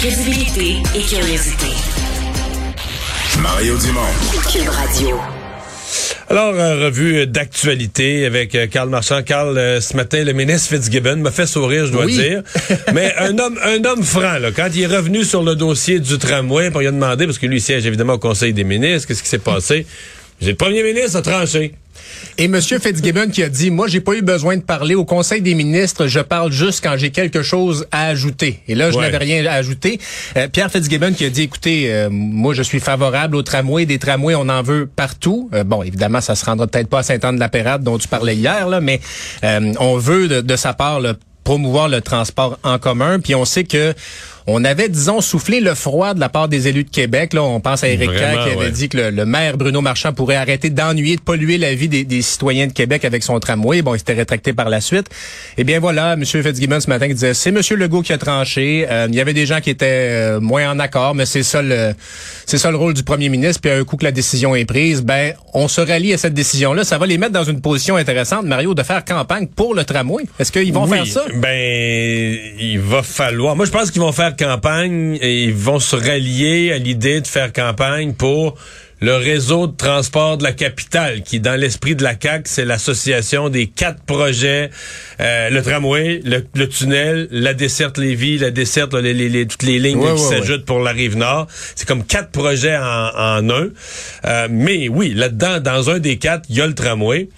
Crédibilité et curiosité. Mario Dumont. Cube Radio. Alors, euh, revue d'actualité avec euh, Carl Marchand. Carl, euh, ce matin, le ministre Fitzgibbon m'a fait sourire, je dois Oui. dire. Mais un homme, un homme franc, là, quand il est revenu sur le dossier du tramway, pour lui a demandé, parce que lui il siège évidemment au Conseil des ministres, qu'est-ce qui s'est passé? J'ai le premier ministre a tranché. Et M. Fitzgibbon qui a dit, moi, j'ai pas eu besoin de parler au Conseil des ministres, je parle juste quand j'ai quelque chose à ajouter. Et là, je Ouais. n'avais rien à ajouter. Euh, Pierre Fitzgibbon qui a dit, écoutez, euh, moi, je suis favorable aux tramways. Des tramways, on en veut partout. Euh, bon, évidemment, ça se rendra peut-être pas à Saint-Anne-de-la-Pérade dont tu parlais hier, là, mais euh, on veut de, de sa part là, promouvoir le transport en commun. Puis on sait que on avait, disons, soufflé le froid de la part des élus de Québec. Là, on pense à Éric Kerr qui avait ouais. dit que le, le maire Bruno Marchand pourrait arrêter d'ennuyer, de polluer la vie des, des citoyens de Québec avec son tramway. Bon, il s'était rétracté par la suite. Eh bien voilà, M. Fitzgibbon ce matin qui disait c'est M. Legault qui a tranché. Euh, il y avait des gens qui étaient euh, moins en accord, mais c'est ça le c'est ça le rôle du premier ministre. Puis un coup que la décision est prise, ben on se rallie à cette décision-là. Ça va les mettre dans une position intéressante, Mario, de faire campagne pour le tramway. Est-ce qu'ils vont Oui, faire ça? Ben, il va falloir. Moi, je pense qu'ils vont faire campagne et ils vont se rallier à l'idée de faire campagne pour le réseau de transport de la capitale, qui, dans l'esprit de la CAQ, c'est l'association des quatre projets, euh, le tramway, le, le tunnel, la desserte Lévis, la desserte, les, les- les- toutes les lignes Ouais, qui ouais, s'ajoutent pour la rive nord. C'est comme quatre projets en, en un. Euh, mais oui, là-dedans, dans un des quatre, il y a le tramway.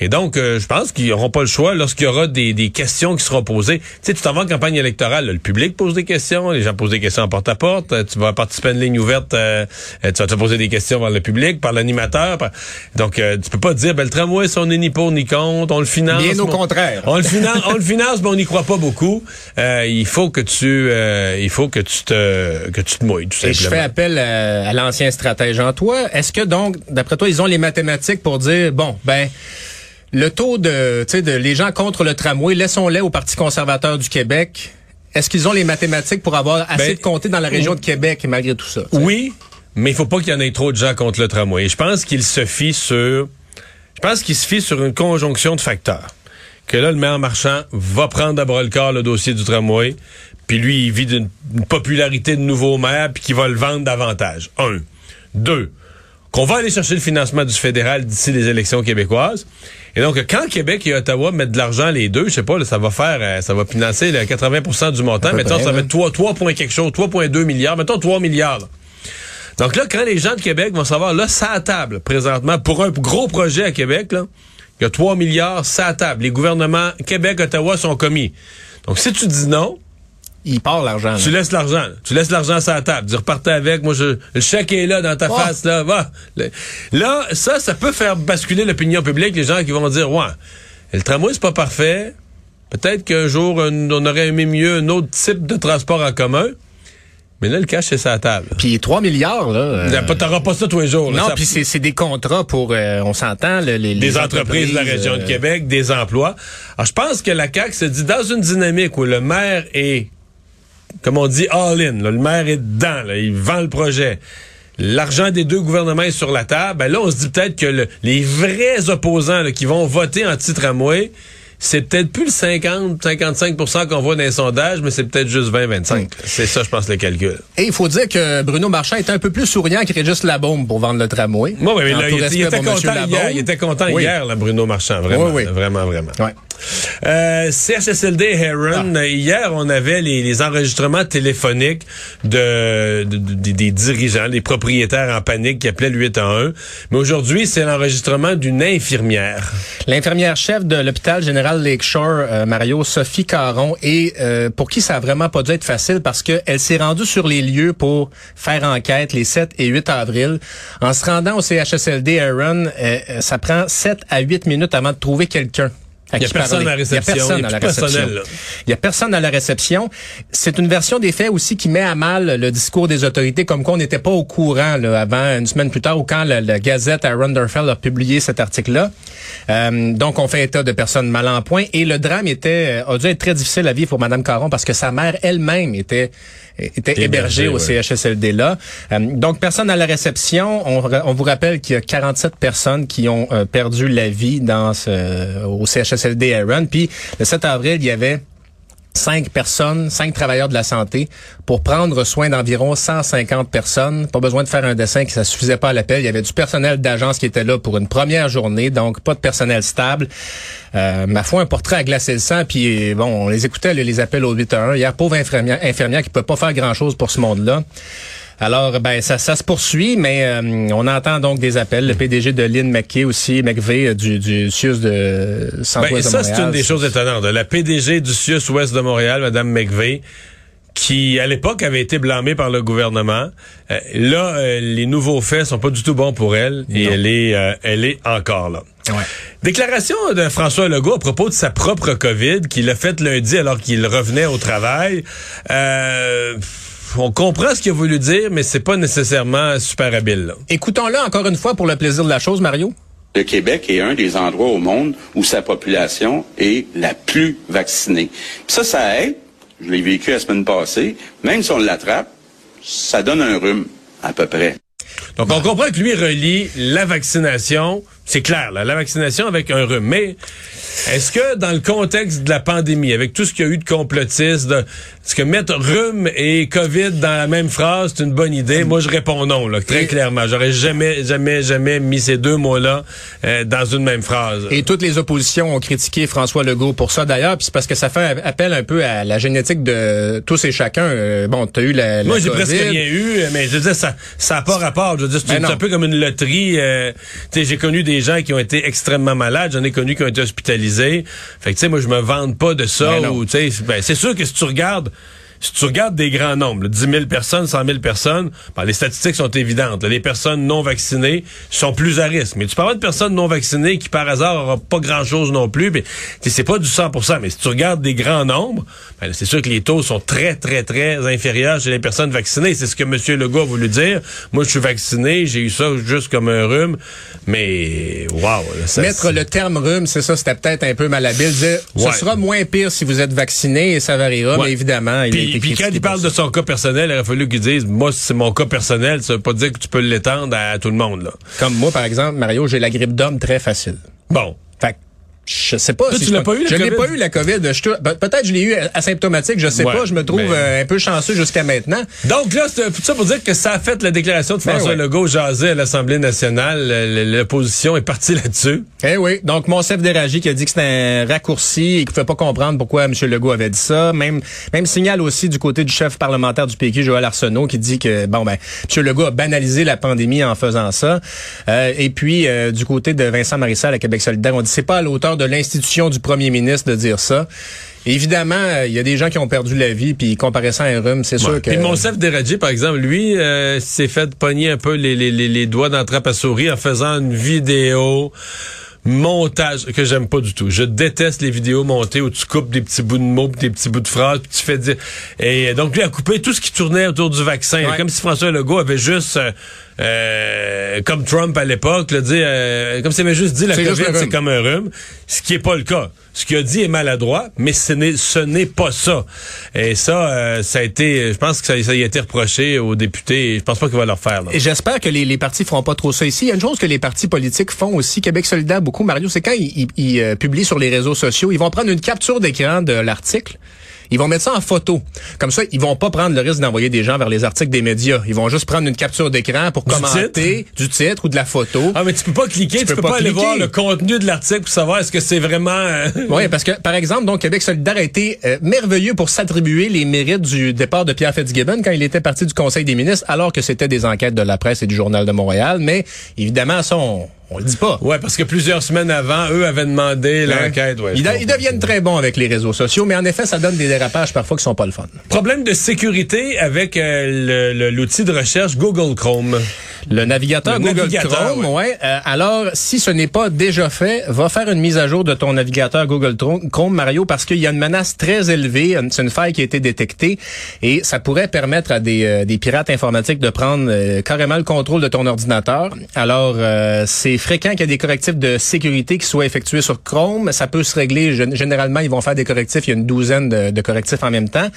Et donc, euh, je pense qu'ils n'auront pas le choix lorsqu'il y aura des, des questions qui seront posées. Tu sais, tu t'en vas en campagne électorale, là, le public pose des questions, les gens posent des questions en porte-à-porte, euh, tu vas participer à une ligne ouverte, euh, euh, tu vas te poser des questions par le public, par l'animateur. par- Donc, euh, tu peux pas dire, ben, le tramway, ça, on n'est ni pour ni contre, on le finance. Bien au contraire. On le finance, on le finance, mais on n'y croit pas beaucoup. Euh, il faut que tu, euh, il faut que tu te, que tu te mouilles, tout Et je fais appel à, à l'ancien stratège en toi. Est-ce que donc, d'après toi, ils ont les mathématiques pour dire, bon, ben, le taux de, tu sais, de les gens contre le tramway, laissons-les au Parti conservateur du Québec. Est-ce qu'ils ont les mathématiques pour avoir assez Ben, de comtés dans la région de Québec malgré tout ça? Oui, mais il faut pas qu'il y en ait trop de gens contre le tramway. Je pense qu'il se fie sur, je pense qu'il se fie sur une conjonction de facteurs. Que là, le maire marchand va prendre à bras le corps le dossier du tramway, puis lui, il vit d'une une popularité de nouveau maire, puis qu'il va le vendre davantage. Un. Deux. Qu'on va aller chercher le financement du fédéral d'ici les élections québécoises. Et donc, quand Québec et Ottawa mettent de l'argent les deux, je sais pas, là, ça va faire, euh, ça va financer là, 80% du montant. Mettons, près, ça va être 3, 3 points quelque chose, 3,2 milliards. Mettons 3 milliards. là. Donc là, quand les gens de Québec vont savoir, là, ça à table, présentement, pour un gros projet à Québec, là, il y a 3 milliards, ça à table. Les gouvernements Québec, Ottawa sont commis. Donc, si tu dis non, Il part l'argent. tu laisses l'argent. Tu laisses l'argent sur la table. Tu repartais avec. Moi, je, le chèque est là dans ta Oh. face. Là, va. Là, ça, ça peut faire basculer l'opinion publique. Les gens qui vont dire, ouais, le tramway, c'est pas parfait. Peut-être qu'un jour, on aurait aimé mieux un autre type de transport en commun. Mais là, le cash, c'est sur la table. Puis 3 milliards, là. euh, Pas- T'auras pas ça tous les jours. là. non, Ça- puis c'est des contrats pour, euh, on s'entend, le- les, les des entreprises de la région de euh, Québec, des emplois. Alors, je pense que la CAQ se dit dans une dynamique où le maire est, comme on dit, all-in. Le maire est dedans, là, il vend le projet. L'argent des deux gouvernements est sur la table. Ben là, on se dit peut-être que le- les vrais opposants là, qui vont voter anti-tramway, c'est peut-être plus le 50, 55% qu'on voit dans les sondages, mais c'est peut-être juste 20, 25. C'est ça, je pense, le calcul. Et il faut dire que Bruno Marchand était un peu plus souriant que Régis Labaume pour vendre le tramway. Moi, oui, mais là, il, était- il était content hier. Il était content Oui. hier, là, Bruno Marchand. Vraiment, Oui, oui. vraiment, vraiment. Ouais. Euh, CHSLD Heron, euh, hier, on avait les, les enregistrements téléphoniques de, de- de- des- dirigeants, des propriétaires en panique qui appelaient le 811. Mais aujourd'hui, c'est l'enregistrement d'une infirmière. L'infirmière chef de l'hôpital général Lakeshore, euh, Mario, Sophie Caron, et euh, pour qui ça a vraiment pas dû être facile parce qu'elle s'est rendue sur les lieux pour faire enquête les 7 et 8 avril. En se rendant au CHSLD euh, euh, ça prend 7 à 8 minutes avant de trouver quelqu'un. À Il y a qui personne parler. à la réception, Il y a personne a à la réception. Il y a personne à la réception. C'est une version des faits aussi qui met à mal le discours des autorités, comme quoi on n'était pas au courant là, avant une semaine plus tard ou quand la, la Gazette à Runderfell a publié cet article-là. Euh, donc on fait état de personnes mal en point et le drame était euh, a dû être très difficile à vivre pour Madame Caron parce que sa mère elle-même était était Hébergée, hébergée au ouais. CHSLD là. Euh, donc personne à la réception. On, on vous rappelle qu'il y a 47 personnes qui ont perdu la vie dans ce, au CHSLD Aaron. Puis le 7 avril, il y avait cinq personnes, cinq travailleurs de la santé pour prendre soin d'environ 150 personnes. Pas besoin de faire un dessin que ça suffisait pas à l'appel. Il y avait du personnel d'agence qui était là pour une première journée, donc pas de personnel stable. Euh, ma foi, un portrait à glacer le sang. Puis bon, on les écoutait les appels au 8 1 Hier, pauvre infirmière, infirmière qui peut pas faire grand-chose pour ce monde-là. Alors, ben ça, ça se poursuit, mais euh, on entend donc des appels. Le PDG de Lynn McKay aussi, McVeigh euh, du, du CIUS de Centre-Ouest ben, de Montréal. Ça, c'est une des choses étonnantes. La PDG du CIUS Ouest de Montréal, Mme McVeigh, qui à l'époque avait été blâmée par le gouvernement. Euh, là, les nouveaux faits sont pas du tout bons pour elle et elle est, elle est encore là. Ouais. Déclaration de François Legault à propos de sa propre COVID qu'il a faite lundi alors qu'il revenait au travail. Euh, on comprend ce qu'il a voulu dire, mais c'est pas nécessairement super habile. Écoutons-le encore une fois pour le plaisir de la chose, Mario. Le Québec est un des endroits au monde où sa population est la plus vaccinée. Puis ça, ça aide. Je l'ai vécu la semaine passée. Même si on l'attrape, ça donne un rhume, à peu près. Donc, on comprend que lui relie la vaccination, c'est clair, là, la vaccination avec un rhume. Mais est-ce que dans le contexte de la pandémie, avec tout ce qu'il y a eu de complotisme, est-ce que mettre rhume et COVID dans la même phrase, c'est une bonne idée? Moi, je réponds non, là, très clairement. J'aurais jamais, jamais, jamais mis ces deux mots-là euh, dans une même phrase. Et toutes les oppositions ont critiqué François Legault pour ça, d'ailleurs, puis c'est parce que ça fait appel un peu à la génétique de tous et chacun. Euh, bon, t'as eu la, la Moi, j'ai presque rien eu, mais je veux dire, ça ça a pas rapport. Je veux dire, c'est Ben un peu comme une loterie. Euh, j'ai connu des gens qui ont été extrêmement malades, j'en ai connu qui ont été hospitalisés. Fait que tu sais, moi, je me vante pas de ça. Ben ou ben, c'est sûr que si tu regardes si tu regardes des grands nombres, là, 10 000 personnes, 100 000 personnes, ben, les statistiques sont évidentes. là. les personnes non vaccinées sont plus à risque. Mais tu parles de personnes non vaccinées qui, par hasard, n'auront pas grand-chose non plus. Sais, c'est pas du 100% Mais si tu regardes des grands nombres, ben, c'est sûr que les taux sont très, très, très inférieurs chez les personnes vaccinées. C'est ce que M. Legault a voulu dire. Moi, je suis vacciné, j'ai eu ça juste comme un rhume. Mais, wow. là, ça, Mettre le terme rhume, c'est ça, c'était peut-être un peu malhabile. Dire, Ouais. Ce sera moins pire si vous êtes vacciné et ça variera, Ouais. mais évidemment, Puis, puis quand il parle de son cas personnel, il aurait fallu qu'il dise, moi, c'est mon cas personnel, ça veut pas dire que tu peux l'étendre à, tout le monde, là. Comme moi, par exemple, Mario, j'ai la grippe d'homme très facile. Bon. Fait que, je sais pas Toi, si tu l'as pas eu, la Je n'ai pas eu la COVID. Peut-être je l'ai eu asymptomatique, je sais Ouais, pas. Je me trouve mais- euh, un peu chanceux jusqu'à maintenant. Donc là, c'est tout ça pour dire que ça a fait la déclaration de Ben François ouais. Legault jasé à l'Assemblée nationale. Le- le- L'opposition est partie là-dessus. Eh oui. Donc, Monsef Déragi qui a dit que c'était un raccourci et qu'il ne pouvait pas comprendre pourquoi M. Legault avait dit ça. Même, même signal aussi du côté du chef parlementaire du PQ, Joël Arsenault, qui dit que, bon, ben, M. Legault a banalisé la pandémie en faisant ça. Euh, et puis, euh, du côté de Vincent Marissal à Québec solidaire, on dit c'est pas à l'auteur de l'institution du premier ministre de dire ça. Évidemment, euh, il y a des gens qui ont perdu la vie, puis comparer ça à un rhume, c'est sûr que... Puis Monsef Deradji, par exemple, lui, euh, s'est fait pogner un peu les, les, les, les doigts dans la trappe à souris en faisant une vidéo montage que j'aime pas du tout. Je déteste les vidéos montées où tu coupes des petits bouts de mots, des petits bouts de phrases, puis tu fais dire. Et donc lui a coupé tout ce qui tournait autour du vaccin, Ouais. comme si François Legault avait juste, euh, euh, comme Trump à l'époque, là, dit, euh, comme avait juste dit la C'est COVID le c'est comme un rhume, ce qui est pas le cas. Ce qu'il a dit est maladroit, mais ce n'est ce n'est pas ça. Et ça, euh, ça a été, je pense que ça, ça y a été reproché aux députés. Et je pense pas qu'il va le refaire. là. Et j'espère que les, les partis feront pas trop ça ici. Il y a une chose que les partis politiques font aussi, Québec solidaire beaucoup, Mario, c'est quand ils, ils- ils, euh, publient sur les réseaux sociaux, ils vont prendre une capture d'écran de l'article. Ils vont mettre ça en photo. Comme ça, ils vont pas prendre le risque d'envoyer des gens vers les articles des médias. Ils vont juste prendre une capture d'écran pour Du commenter du titre ou de la photo. Ah, mais tu peux pas cliquer, tu, peux, pas, aller voir le contenu de l'article pour savoir est-ce que c'est vraiment. euh, Oui, parce que, par exemple, donc Québec solidaire a été euh, merveilleux pour s'attribuer les mérites du départ de Pierre Fitzgibbon quand il était parti du Conseil des ministres, alors que c'était des enquêtes de la presse et du Journal de Montréal. Mais évidemment, ça, on, on le dit pas. Ouais, parce que plusieurs semaines avant, eux avaient demandé l'enquête. Ouais, ils, de- ils deviennent très bons avec les réseaux sociaux, mais en effet, ça donne des dérapages parfois qui sont pas le fun. Problème de sécurité avec euh, l'outil de recherche Google Chrome. Le navigateur Le Google navigateur, Chrome, ouais. euh, alors, si ce n'est pas déjà fait, va faire une mise à jour de ton navigateur Google Chrome, Mario, parce qu'il y a une menace très élevée. C'est une faille qui a été détectée et ça pourrait permettre à des, euh, des pirates informatiques de prendre euh, carrément le contrôle de ton ordinateur. Alors, c'est fréquent qu'il y ait des correctifs de sécurité qui soient effectués sur Chrome. Ça peut se régler. Généralement, ils vont faire des correctifs. Il y a une douzaine de, de correctifs en même temps.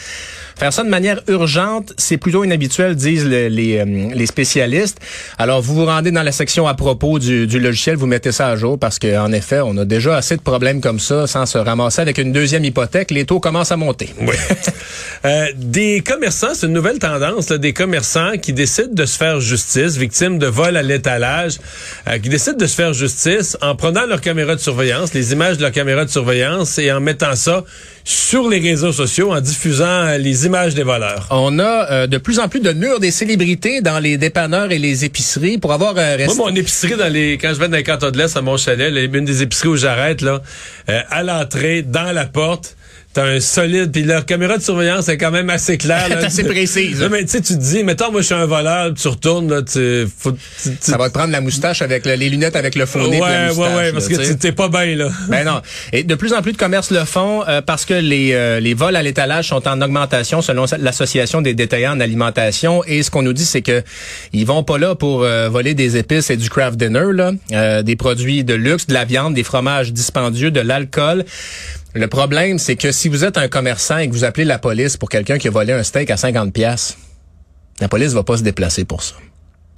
Faire ça de manière urgente, c'est plutôt inhabituel, disent les, les, spécialistes. Alors, vous vous rendez dans la section à propos du, du logiciel, vous mettez ça à jour parce qu'en effet, on a déjà assez de problèmes comme ça sans se ramasser avec une deuxième hypothèque. Les taux commencent à monter. Oui. euh, des commerçants, c'est une nouvelle tendance, là, des commerçants qui décident de se faire justice, victimes de vol à l'étalage, euh, qui décident de se faire justice en prenant leur caméra de surveillance, les images de leur caméra de surveillance et en mettant ça sur les réseaux sociaux, en diffusant euh, les images des voleurs. On a euh, de plus en plus de murs des célébrités dans les dépanneurs et les épiceries pour avoir euh, Moi, mon épicerie dans les quand je vais dans les cantons de l'Est à mon chalet, une des épiceries où j'arrête là, à l'entrée, dans la porte t'as un solide puis leur caméra de surveillance est quand même assez claire là, assez précise. Mais tu sais tu te dis mettons moi je suis un voleur tu retournes là tu, faut, ça va te prendre la moustache avec les lunettes avec le faux nez ouais, la moustache, ouais ouais parce que t'es pas bien là. Ben non. Et de plus en plus de commerces le font euh, parce que les euh, les vols à l'étalage sont en augmentation selon l'association des détaillants en alimentation. Et ce qu'on nous dit c'est que ils vont pas là pour euh, voler des épices et du craft dinner là des produits de luxe de la viande des fromages dispendieux de l'alcool le problème, c'est que si vous êtes un commerçant et que vous appelez la police pour quelqu'un qui a volé un steak à 50 pièces, la police va pas se déplacer pour ça.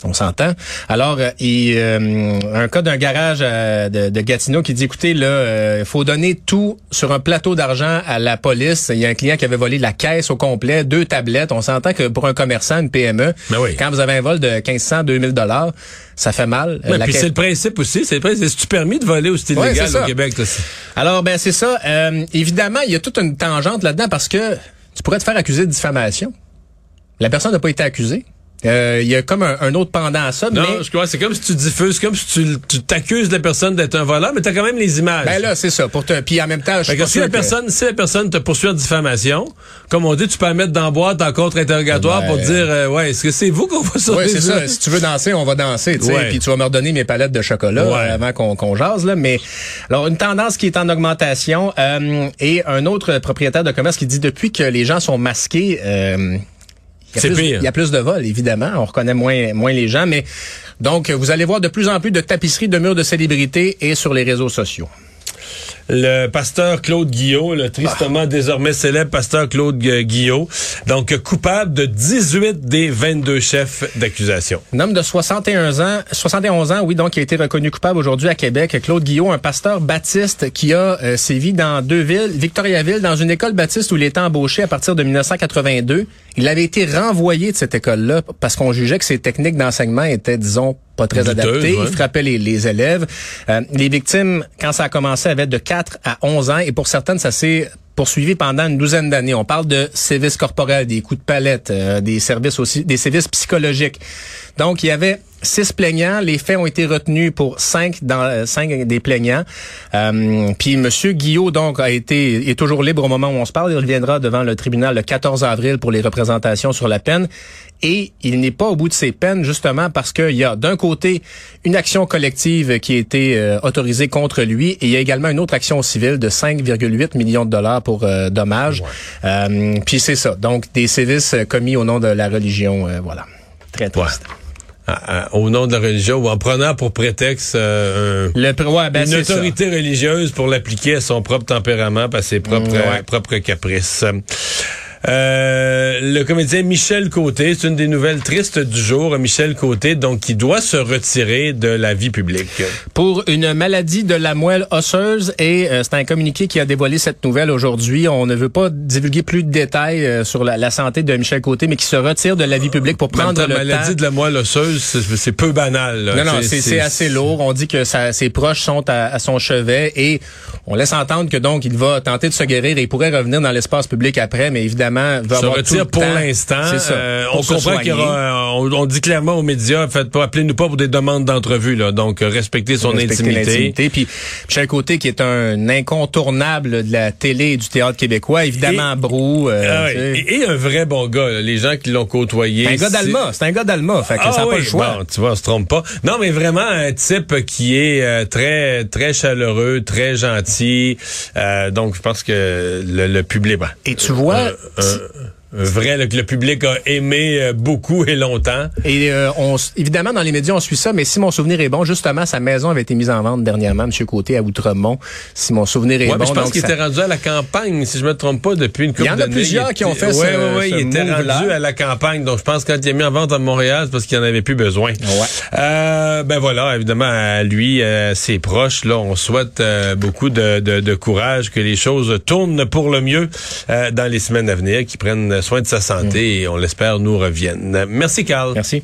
On s'entend. Alors, euh, il, euh, un cas d'un garage euh, de, Gatineau qui dit, écoutez, là, il faut donner tout sur un plateau d'argent à la police. Il y a un client qui avait volé la caisse au complet, deux tablettes. On s'entend que pour un commerçant, une PME, ben quand vous avez un vol de 1500, 2000 dollars, ça fait mal. Ouais, puis c'est le principe aussi. C'est le principe. C'est-tu permis de voler au style légal au Québec? Alors, ben c'est ça. évidemment, il y a toute une tangente là-dedans parce que tu pourrais te faire accuser de diffamation. La personne n'a pas été accusée. Euh, il y a comme un, autre pendant à ça. Non, je crois c'est comme si tu diffuses, comme si tu t'accuses la personne d'être un voleur, mais tu as quand même les images. Ben là, c'est ça. Pour te, puis en même temps, je suis si la personne, si la personne te poursuit en diffamation, comme on dit, tu peux la mettre dans la boîte en contre-interrogatoire ben, pour dire, euh, ouais, est-ce que c'est vous qu'on va sur Oui, c'est ça? Si tu veux danser, on va danser, tu sais. Puis tu vas me redonner mes palettes de chocolat euh, avant qu'on qu'on jase là. Mais alors une tendance qui est en augmentation et un autre propriétaire de commerce qui dit depuis que les gens sont masqués. Il y a plus de vols, évidemment. On reconnaît moins, moins les gens, mais donc vous allez voir de plus en plus de tapisseries de murs de célébrités et sur les réseaux sociaux le pasteur Claude Guillot, le tristement désormais célèbre pasteur Claude Guillot, donc coupable de 18 des 22 chefs d'accusation. Un homme de 61 ans, 71 ans, oui, donc qui a été reconnu coupable aujourd'hui à Québec. Claude Guillot, un pasteur baptiste qui a euh, sévi dans deux villes, Victoriaville, dans une école baptiste où il était embauché à partir de 1982. Il avait été renvoyé de cette école-là parce qu'on jugeait que ses techniques d'enseignement étaient, disons, pas très adaptées. Il frappait les, les élèves. Euh, les victimes, quand ça a commencé, avaient de 4 à 11 ans et pour certaines, ça s'est poursuivi pendant une douzaine d'années. On parle de sévices corporels, des coups de palette, euh, des services aussi, des sévices psychologiques. Donc, il y avait six plaignants. Les faits ont été retenus pour cinq dans euh, cinq des plaignants. Euh, puis Monsieur Guillot donc a été est toujours libre au moment où on se parle. Il reviendra devant le tribunal le 14 avril pour les représentations sur la peine. Et il n'est pas au bout de ses peines justement parce qu'il y a d'un côté une action collective qui a été euh, autorisée contre lui et il y a également une autre action civile de 5,8 millions de dollars pour dommages. puis c'est ça. Donc des sévices commis au nom de la religion. voilà. Très triste au nom de la religion ou en prenant pour prétexte euh, le, ben, une autorité religieuse pour l'appliquer à son propre tempérament, à ses propres, propres caprices. Euh, le comédien Michel Côté, c'est une des nouvelles tristes du jour. Michel Côté, donc, qui doit se retirer de la vie publique. Pour une maladie de la moelle osseuse et euh, c'est un communiqué qui a dévoilé cette nouvelle aujourd'hui. On ne veut pas divulguer plus de détails euh, sur la, santé de Michel Côté, mais qui se retire de la vie publique pour prendre le maladie de la moelle osseuse, c'est peu banal. Non, non, c'est assez lourd. On dit que ses proches sont à, son chevet et on laisse entendre que donc il va tenter de se guérir et il pourrait revenir dans l'espace public après, mais évidemment se retire pour l'instant. Euh, on comprend qu'il y aura, on, dit clairement aux médias, faites pas, appelez-nous pas pour des demandes d'entrevue, là. Donc, euh, respectez son intimité. Puis, Michel Côté, qui est un incontournable de la télé et du théâtre québécois, évidemment, Brou. Euh, ah et, un vrai bon gars, les gens qui l'ont côtoyé. Un gars d'Alma, c'est un gars d'Alma, fait que ah, ça n'a pas le choix. tu vois, on se trompe pas. Non, mais vraiment un type qui est très, très chaleureux, très gentil. donc, je pense que le, public, et tu vois, un vrai là, que le public a aimé euh, beaucoup et longtemps. Et euh, on, évidemment, dans les médias, on suit ça, mais si mon souvenir est bon, justement, sa maison avait été mise en vente dernièrement, M. Côté, à Outremont. Si mon souvenir est Ouais, bon. je pense qu'il ça- était rendu à la campagne, si je me trompe pas, depuis une couple Il y en a d'années. plusieurs qui ont fait ce- ouais, ouais, ouais, ce il était rendu à la campagne. Donc, je pense que quand il est mis en vente à Montréal, c'est parce qu'il en avait plus besoin. Ouais. Euh, ben voilà, évidemment, à lui, euh, ses proches, là, on souhaite euh, beaucoup de, de, de courage, que les choses tournent pour le mieux euh, dans les semaines à venir, qu'ils prennent soin de sa santé et on l'espère nous reviennent. Merci, Carl. Merci.